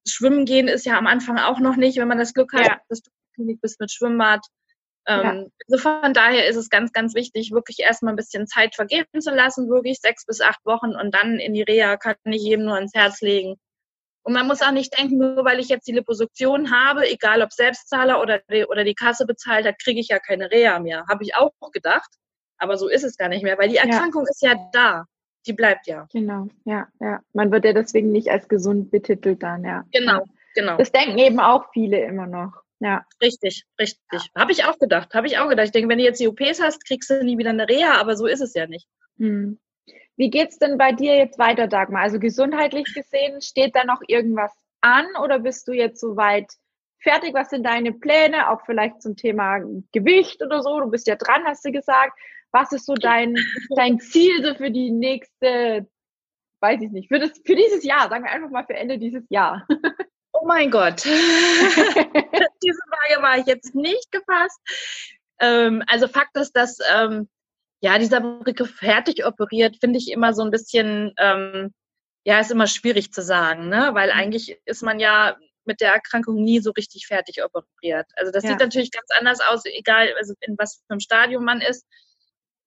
Schwimmen gehen ist ja am Anfang auch noch nicht, wenn man das Glück hat, ja. dass du Klinik bist mit Schwimmbad. Ähm, ja. Also von daher ist es ganz, ganz wichtig, wirklich erstmal ein bisschen Zeit vergeben zu lassen, wirklich sechs bis acht Wochen und dann in die Reha kann ich jedem nur ans Herz legen. Und man muss auch nicht denken, nur weil ich jetzt die Liposuktion habe, egal ob Selbstzahler oder die, oder die Kasse bezahlt, da kriege ich ja keine Reha mehr. Habe ich auch gedacht. Aber so ist es gar nicht mehr, weil die Erkrankung ja. ist ja da. Die bleibt ja. Genau, ja, ja. Man wird ja deswegen nicht als gesund betitelt dann, ja. Genau, genau. Das denken eben auch viele immer noch. Ja. Richtig, richtig. Ja. Habe ich auch gedacht, habe ich auch gedacht. Ich denke, wenn du jetzt die OPs hast, kriegst du nie wieder eine Reha, aber so ist es ja nicht. Hm. Wie geht's denn bei dir jetzt weiter, Dagmar? Also gesundheitlich gesehen, steht da noch irgendwas an oder bist du jetzt soweit fertig? Was sind deine Pläne? Auch vielleicht zum Thema Gewicht oder so? Du bist ja dran, hast du gesagt. Was ist so dein, dein Ziel so für die nächste, weiß ich nicht, für, das, für dieses Jahr? Sagen wir einfach mal für Ende dieses Jahr. Oh mein Gott. Diese Frage war ich jetzt nicht gefasst. Ähm, also Fakt ist, dass ähm, ja dieser Begriff fertig operiert, finde ich immer so ein bisschen, ähm, ja, ist immer schwierig zu sagen, ne? Weil mhm. eigentlich ist man ja mit der Erkrankung nie so richtig fertig operiert. Also das ja. sieht natürlich ganz anders aus, egal also in was für einem Stadium man ist.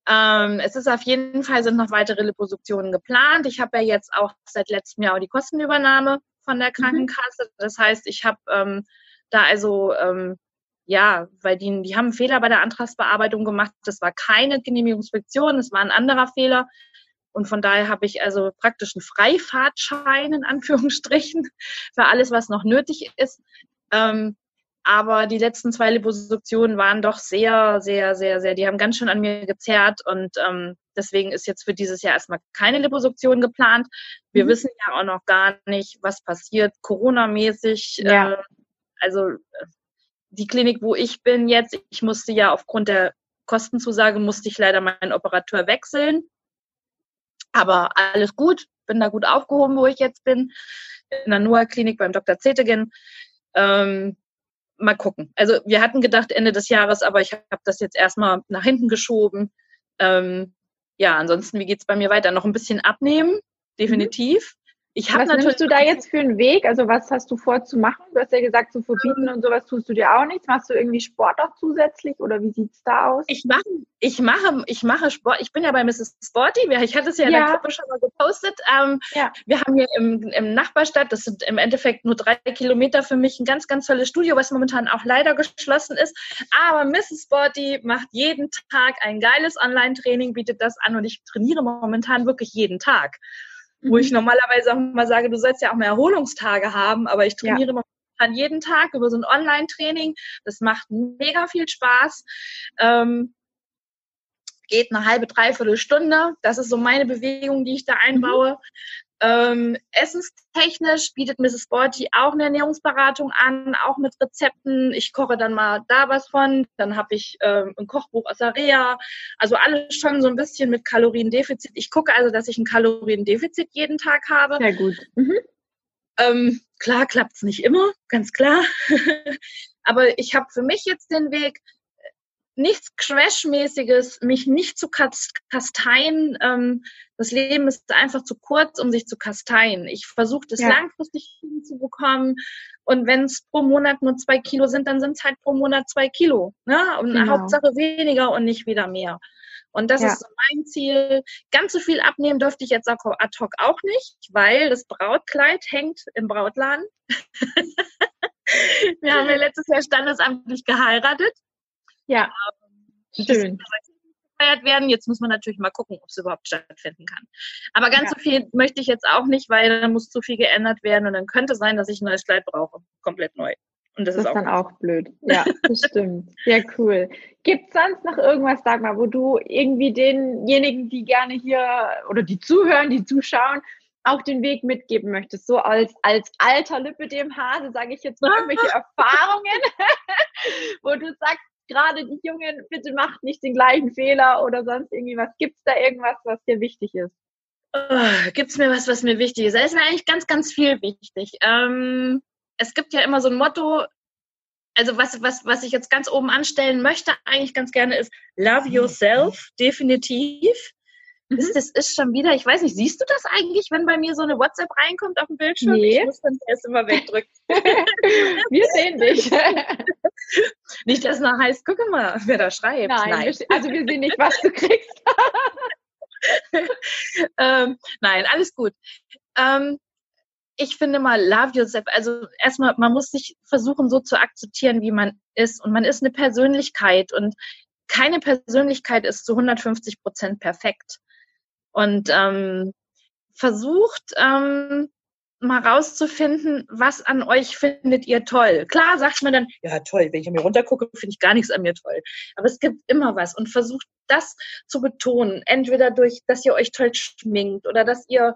Ähm, es ist auf jeden Fall sind noch weitere Liposuktionen geplant. Ich habe ja jetzt auch seit letztem Jahr die Kostenübernahme von der mhm. Krankenkasse. Das heißt, ich habe ähm, da also ähm, ja, weil die, die haben einen Fehler bei der Antragsbearbeitung gemacht. Das war keine Genehmigungsfiktion, das war ein anderer Fehler. Und von daher habe ich also praktisch einen Freifahrtschein in Anführungsstrichen für alles, was noch nötig ist. Ähm, aber die letzten zwei Liposuktionen waren doch sehr, sehr, sehr, sehr, die haben ganz schön an mir gezerrt und ähm, deswegen ist jetzt für dieses Jahr erstmal keine Liposuktion geplant. Wir mhm. wissen ja auch noch gar nicht, was passiert, Corona-mäßig. Ja. Äh, also die Klinik, wo ich bin jetzt, ich musste ja aufgrund der Kostenzusage, musste ich leider meinen Operateur wechseln. Aber alles gut, bin da gut aufgehoben, wo ich jetzt bin. In der NOAA-Klinik beim Dr. Zetegen. Ähm, mal gucken. Also wir hatten gedacht Ende des Jahres, aber ich habe das jetzt erstmal nach hinten geschoben. Ähm, ja, ansonsten, wie geht's bei mir weiter? Noch ein bisschen abnehmen, definitiv. Ich was nimmst du da jetzt für einen Weg? Also was hast du vor zu machen? Du hast ja gesagt, zu verbieten und sowas tust du dir auch nichts. Machst du irgendwie Sport auch zusätzlich oder wie sieht's da aus? Ich mache, ich mache, ich mache Sport. Ich bin ja bei Mrs. Sporty. Ich hatte es ja in ja. der Gruppe schon mal gepostet. Ähm, ja. Wir haben hier im, im Nachbarstadt, das sind im Endeffekt nur drei Kilometer für mich, ein ganz, ganz tolles Studio, was momentan auch leider geschlossen ist. Aber Mrs. Sporty macht jeden Tag ein geiles Online-Training, bietet das an und ich trainiere momentan wirklich jeden Tag wo ich normalerweise auch mal sage, du sollst ja auch mehr Erholungstage haben, aber ich trainiere ja. momentan jeden Tag über so ein Online-Training. Das macht mega viel Spaß. Ähm, geht eine halbe, dreiviertel Stunde. Das ist so meine Bewegung, die ich da mhm. einbaue. Mhm. Ähm, essenstechnisch bietet Mrs. Sporty auch eine Ernährungsberatung an, auch mit Rezepten. Ich koche dann mal da was von. Dann habe ich ähm, ein Kochbuch aus der Reha. Also alles schon so ein bisschen mit Kaloriendefizit. Ich gucke also, dass ich ein Kaloriendefizit jeden Tag habe. Sehr gut. Mhm. Ähm, klar klappt es nicht immer, ganz klar. Aber ich habe für mich jetzt den Weg, nichts Crash-mäßiges, mich nicht zu kasteien. Ähm, das Leben ist einfach zu kurz, um sich zu kasteien. Ich versuche das ja. langfristig hinzubekommen. Und wenn es pro Monat nur zwei Kilo sind, dann sind es halt pro Monat zwei Kilo. Ne? Und genau. Hauptsache weniger und nicht wieder mehr. Und das ja. ist so mein Ziel. Ganz so viel abnehmen dürfte ich jetzt ad hoc auch nicht, weil das Brautkleid hängt im Brautladen. Wir haben ja letztes Jahr standesamtlich geheiratet. Ja, schön. Gefeiert werden. Jetzt muss man natürlich mal gucken, ob es überhaupt stattfinden kann. Aber ganz ja. so viel möchte ich jetzt auch nicht, weil dann muss zu viel geändert werden und dann könnte sein, dass ich ein neues Kleid brauche. Komplett neu. Und das, das ist, ist dann auch blöd. Ja, das stimmt. Ja, cool. Gibt es sonst noch irgendwas, sag mal, wo du irgendwie denjenigen, die gerne hier oder die zuhören, die zuschauen, auch den Weg mitgeben möchtest? So als, als alter Lippe dem Hase, sage ich jetzt mal, irgendwelche Erfahrungen, wo du sagst, gerade die Jungen, bitte macht nicht den gleichen Fehler oder sonst irgendwie was. Gibt es da irgendwas, was dir wichtig ist? Oh, gibt es mir was, was mir wichtig ist? Es ist mir eigentlich ganz, ganz viel wichtig. Ähm, es gibt ja immer so ein Motto, also was, was, was ich jetzt ganz oben anstellen möchte, eigentlich ganz gerne ist Love Yourself, definitiv. Mhm. Ist, das ist schon wieder, ich weiß nicht, siehst du das eigentlich, wenn bei mir so eine WhatsApp reinkommt auf dem Bildschirm? Nee. Ich muss dann erst immer wegdrücken. Wir sehen dich. nicht, dass es noch heißt, guck mal, wer da schreibt. Nein, nein. also wir sehen nicht, was du kriegst. ähm, nein, alles gut. Ähm, ich finde mal, love yourself. Also erstmal, man muss sich versuchen, so zu akzeptieren, wie man ist. Und man ist eine Persönlichkeit. Und keine Persönlichkeit ist zu 150 Prozent perfekt. Und ähm, versucht ähm, mal rauszufinden, was an euch findet ihr toll. Klar sagt man dann, ja toll, wenn ich mir runtergucke, finde ich gar nichts an mir toll. Aber es gibt immer was und versucht das zu betonen. Entweder durch, dass ihr euch toll schminkt oder dass ihr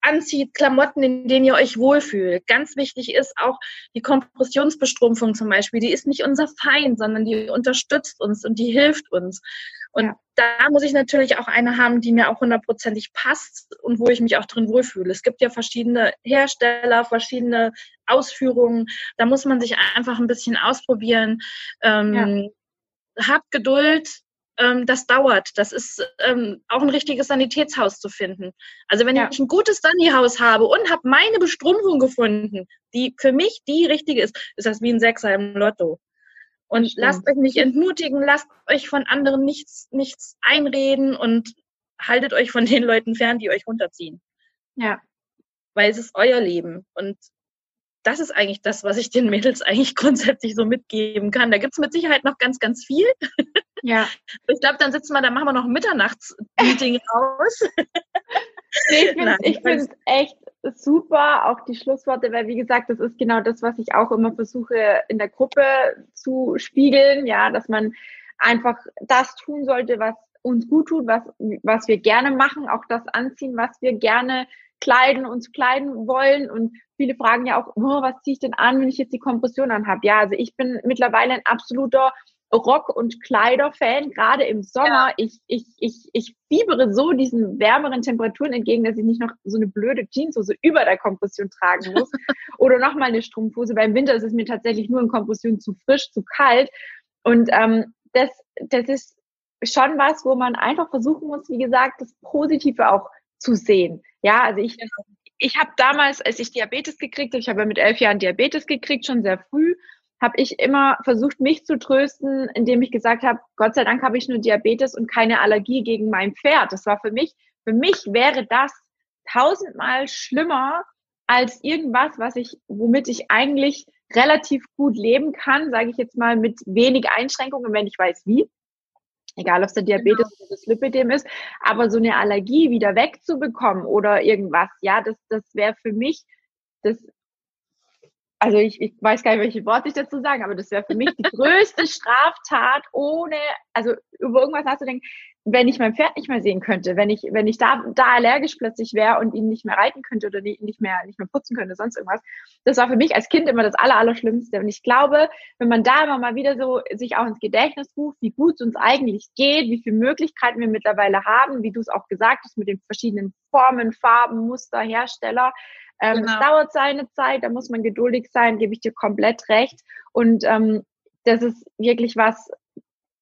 anzieht, Klamotten, in denen ihr euch wohlfühlt. Ganz wichtig ist auch die Kompressionsbestrumpfung zum Beispiel. Die ist nicht unser Feind, sondern die unterstützt uns und die hilft uns. Und ja. da muss ich natürlich auch eine haben, die mir auch hundertprozentig passt und wo ich mich auch drin wohlfühle. Es gibt ja verschiedene Hersteller, verschiedene Ausführungen. Da muss man sich einfach ein bisschen ausprobieren. Ähm, ja. Habt Geduld, ähm, das dauert. Das ist ähm, auch ein richtiges Sanitätshaus zu finden. Also wenn ja. ich ein gutes Sunny-Haus habe und habe meine Bestrumpfung gefunden, die für mich die richtige ist, ist das wie ein Sechser im Lotto. Und Stimmt. lasst euch nicht entmutigen, lasst euch von anderen nichts, nichts einreden und haltet euch von den Leuten fern, die euch runterziehen. Ja. Weil es ist euer Leben. Und das ist eigentlich das, was ich den Mädels eigentlich grundsätzlich so mitgeben kann. Da gibt es mit Sicherheit noch ganz, ganz viel. Ja. Ich glaube, dann sitzen wir, dann machen wir noch ein Mitternachtsmeeting aus. Nee, ich finde es echt super, auch die Schlussworte, weil wie gesagt, das ist genau das, was ich auch immer versuche in der Gruppe zu spiegeln, ja, dass man einfach das tun sollte, was uns gut tut, was, was wir gerne machen, auch das anziehen, was wir gerne kleiden, uns kleiden wollen. Und viele fragen ja auch, oh, was ziehe ich denn an, wenn ich jetzt die Kompression anhabe? Ja, also ich bin mittlerweile ein absoluter Rock- und Kleider-Fan, gerade im Sommer. Ja. Ich, ich, ich, ich fiebere so diesen wärmeren Temperaturen entgegen, dass ich nicht noch so eine blöde Jeanshose über der Kompression tragen muss oder nochmal eine Strumpfhose. Beim Winter ist es mir tatsächlich nur in Kompression zu frisch, zu kalt. Und ähm, das, das ist schon was, wo man einfach versuchen muss, wie gesagt, das Positive auch zu sehen. Ja, also ich, genau. ich habe damals, als ich Diabetes gekriegt habe, ich habe mit elf Jahren Diabetes gekriegt, schon sehr früh, habe ich immer versucht, mich zu trösten, indem ich gesagt habe, Gott sei Dank habe ich nur Diabetes und keine Allergie gegen mein Pferd. Das war für mich, für mich wäre das tausendmal schlimmer als irgendwas, was ich, womit ich eigentlich relativ gut leben kann, sage ich jetzt mal mit wenig Einschränkungen, wenn ich weiß wie. Egal, ob es der Diabetes genau. oder das Lipidem ist, aber so eine Allergie wieder wegzubekommen oder irgendwas, ja, das, das wäre für mich das also ich, ich weiß gar nicht, welche Worte ich dazu sagen, aber das wäre für mich die größte Straftat, ohne, also über irgendwas nachzudenken, wenn ich mein Pferd nicht mehr sehen könnte, wenn ich, wenn ich da, da allergisch plötzlich wäre und ihn nicht mehr reiten könnte oder nicht, mehr, nicht mehr putzen könnte, sonst irgendwas. Das war für mich als Kind immer das Aller, Allerschlimmste. Und ich glaube, wenn man da immer mal wieder so sich auch ins Gedächtnis ruft, wie gut es uns eigentlich geht, wie viele Möglichkeiten wir mittlerweile haben, wie du es auch gesagt hast, mit den verschiedenen Formen, Farben, Muster, Hersteller, ähm, genau. Es dauert seine Zeit, da muss man geduldig sein, gebe ich dir komplett recht. Und ähm, das ist wirklich was,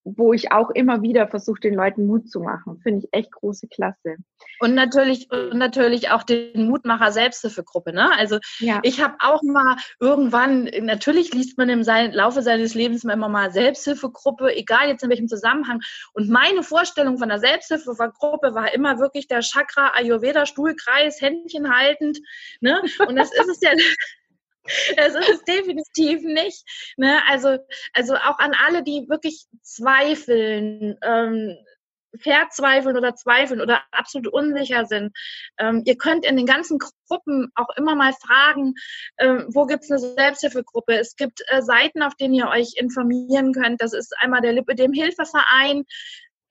wo ich auch immer wieder versuche, den Leuten Mut zu machen. Finde ich echt große Klasse. Und natürlich, und natürlich auch den Mutmacher Selbsthilfegruppe. Ne? Also ja. ich habe auch mal irgendwann, natürlich liest man im Laufe seines Lebens immer mal Selbsthilfegruppe, egal jetzt in welchem Zusammenhang. Und meine Vorstellung von der Selbsthilfegruppe war immer wirklich der Chakra Ayurveda Stuhlkreis, Händchen haltend. Ne? Und das ist es ja es ist definitiv nicht. Ne? Also, also auch an alle, die wirklich zweifeln, ähm, verzweifeln oder zweifeln oder absolut unsicher sind. Ähm, ihr könnt in den ganzen Gruppen auch immer mal fragen, ähm, wo gibt es eine Selbsthilfegruppe? Es gibt äh, Seiten, auf denen ihr euch informieren könnt. Das ist einmal der Lipödem-Hilfeverein,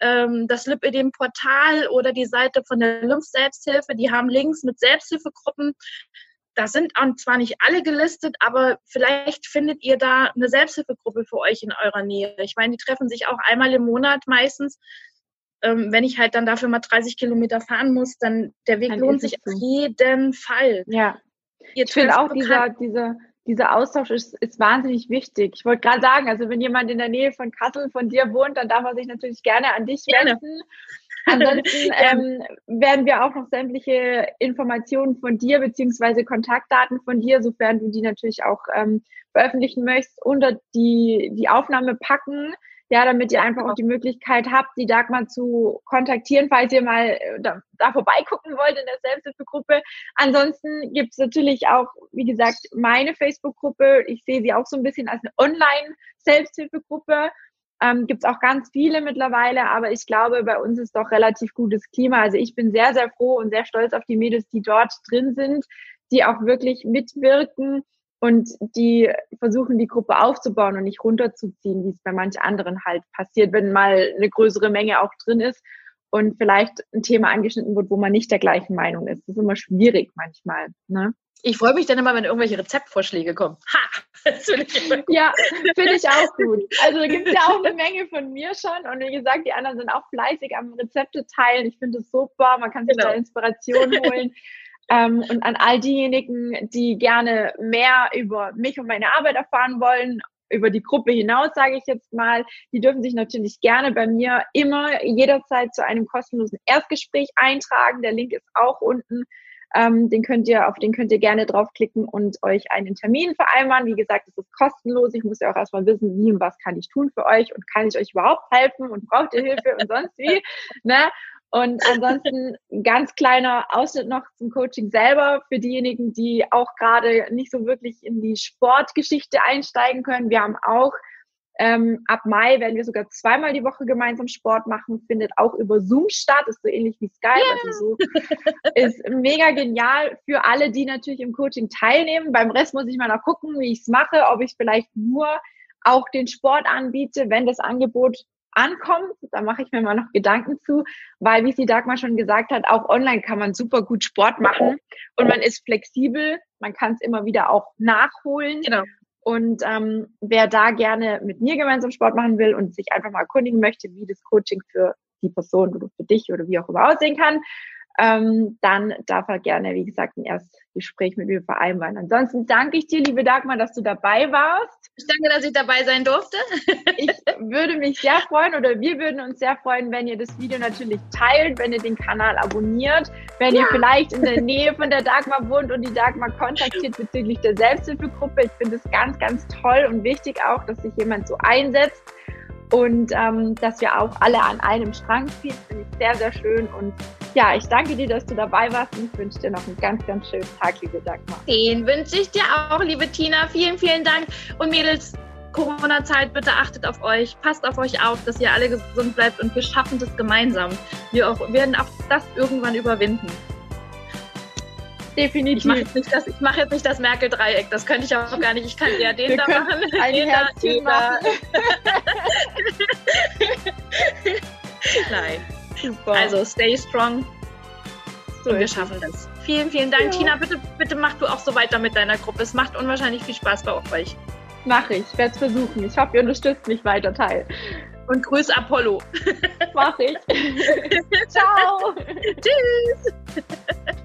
ähm, das Lipödem-Portal oder die Seite von der Lymph-Selbsthilfe. Die haben Links mit Selbsthilfegruppen da sind zwar nicht alle gelistet, aber vielleicht findet ihr da eine Selbsthilfegruppe für euch in eurer Nähe. Ich meine, die treffen sich auch einmal im Monat meistens. Ähm, wenn ich halt dann dafür mal 30 Kilometer fahren muss, dann der Weg dann lohnt sich auf jeden Fall. Ja. Ihr ich finde auch dieser, dieser, dieser Austausch ist, ist wahnsinnig wichtig. Ich wollte gerade sagen, also wenn jemand in der Nähe von Kassel von dir wohnt, dann darf er sich natürlich gerne an dich wenden. Ansonsten ähm, werden wir auch noch sämtliche Informationen von dir beziehungsweise Kontaktdaten von dir, sofern du die natürlich auch ähm, veröffentlichen möchtest, unter die, die Aufnahme packen. Ja, damit ihr einfach auch die Möglichkeit habt, die Dagmar zu kontaktieren, falls ihr mal äh, da, da vorbeigucken wollt in der Selbsthilfegruppe. Ansonsten gibt's natürlich auch, wie gesagt, meine Facebook-Gruppe. Ich sehe sie auch so ein bisschen als eine Online-Selbsthilfegruppe Ähm, Gibt es auch ganz viele mittlerweile, aber ich glaube, bei uns ist doch relativ gutes Klima. Also ich bin sehr, sehr froh und sehr stolz auf die Mädels, die dort drin sind, die auch wirklich mitwirken und die versuchen, die Gruppe aufzubauen und nicht runterzuziehen, wie es bei manchen anderen halt passiert, wenn mal eine größere Menge auch drin ist und vielleicht ein Thema angeschnitten wird, wo man nicht der gleichen Meinung ist. Das ist immer schwierig manchmal. Ne? Ich freue mich dann immer, wenn irgendwelche Rezeptvorschläge kommen. Ha! Das ich immer gut. Ja, finde ich auch gut. Also da gibt es ja auch eine Menge von mir schon. Und wie gesagt, die anderen sind auch fleißig am Rezepte teilen. Ich finde es super. Man kann sich genau. da Inspiration holen. Ähm, und an all diejenigen, die gerne mehr über mich und meine Arbeit erfahren wollen, über die Gruppe hinaus, sage ich jetzt mal, die dürfen sich natürlich gerne bei mir immer jederzeit zu einem kostenlosen Erstgespräch eintragen. Der Link ist auch unten. Ähm, den könnt ihr, auf den könnt ihr gerne draufklicken und euch einen Termin vereinbaren. Wie gesagt, es ist kostenlos. Ich muss ja auch erstmal wissen, wie und was kann ich tun für euch und kann ich euch überhaupt helfen und braucht ihr Hilfe und sonst wie. Ne? Und ansonsten ganz kleiner Ausschnitt noch zum Coaching selber für diejenigen, die auch gerade nicht so wirklich in die Sportgeschichte einsteigen können. Wir haben auch ähm, ab Mai werden wir sogar zweimal die Woche gemeinsam Sport machen, findet auch über Zoom statt, ist so ähnlich wie Skype, yeah. also so ist mega genial für alle, die natürlich im Coaching teilnehmen. Beim Rest muss ich mal noch gucken, wie ich es mache, ob ich vielleicht nur auch den Sport anbiete, wenn das Angebot ankommt. Da mache ich mir mal noch Gedanken zu, weil, wie sie Dagmar schon gesagt hat, auch online kann man super gut Sport machen und man ist flexibel. Man kann es immer wieder auch nachholen. Genau. Und ähm, wer da gerne mit mir gemeinsam Sport machen will und sich einfach mal erkundigen möchte, wie das Coaching für die Person oder für dich oder wie auch immer aussehen kann, ähm, dann darf er gerne, wie gesagt, ein Erstgespräch mit mir vereinbaren. Ansonsten danke ich dir, liebe Dagmar, dass du dabei warst. Ich danke, dass ich dabei sein durfte. ich würde mich sehr freuen oder wir würden uns sehr freuen, wenn ihr das Video natürlich teilt, wenn ihr den Kanal abonniert, wenn ja. ihr vielleicht in der Nähe von der Dagmar wohnt und die Dagmar kontaktiert bezüglich der Selbsthilfegruppe. Ich finde es ganz, ganz toll und wichtig auch, dass sich jemand so einsetzt und ähm, dass wir auch alle an einem Strang ziehen, finde ich sehr, sehr schön. Und ja, ich danke dir, dass du dabei warst und wünsche dir noch einen ganz, ganz schönen Tag, liebe Dagmar. Den wünsche ich dir auch, liebe Tina. Vielen, vielen Dank. Und Mädels, Corona-Zeit, bitte achtet auf euch, passt auf euch auf, dass ihr alle gesund bleibt und wir schaffen das gemeinsam. Wir auch, werden auch das irgendwann überwinden. Definitiv. Ich mache jetzt nicht das, mach jetzt nicht das Merkel-Dreieck, das könnte ich auch gar nicht. Ich kann eher den Wir da machen. Ein den Herzchen da, machen. Nein. Super. Also stay strong. So und wir schaffen das. Vielen, vielen Dank. Ja. Tina, bitte, bitte mach du auch so weiter mit deiner Gruppe. Es macht unwahrscheinlich viel Spaß bei euch. Mach ich. Ich werde es versuchen. Ich hoffe, ihr unterstützt mich weiter, Teil. Und grüß Apollo. Mach ich. Ciao. Tschüss.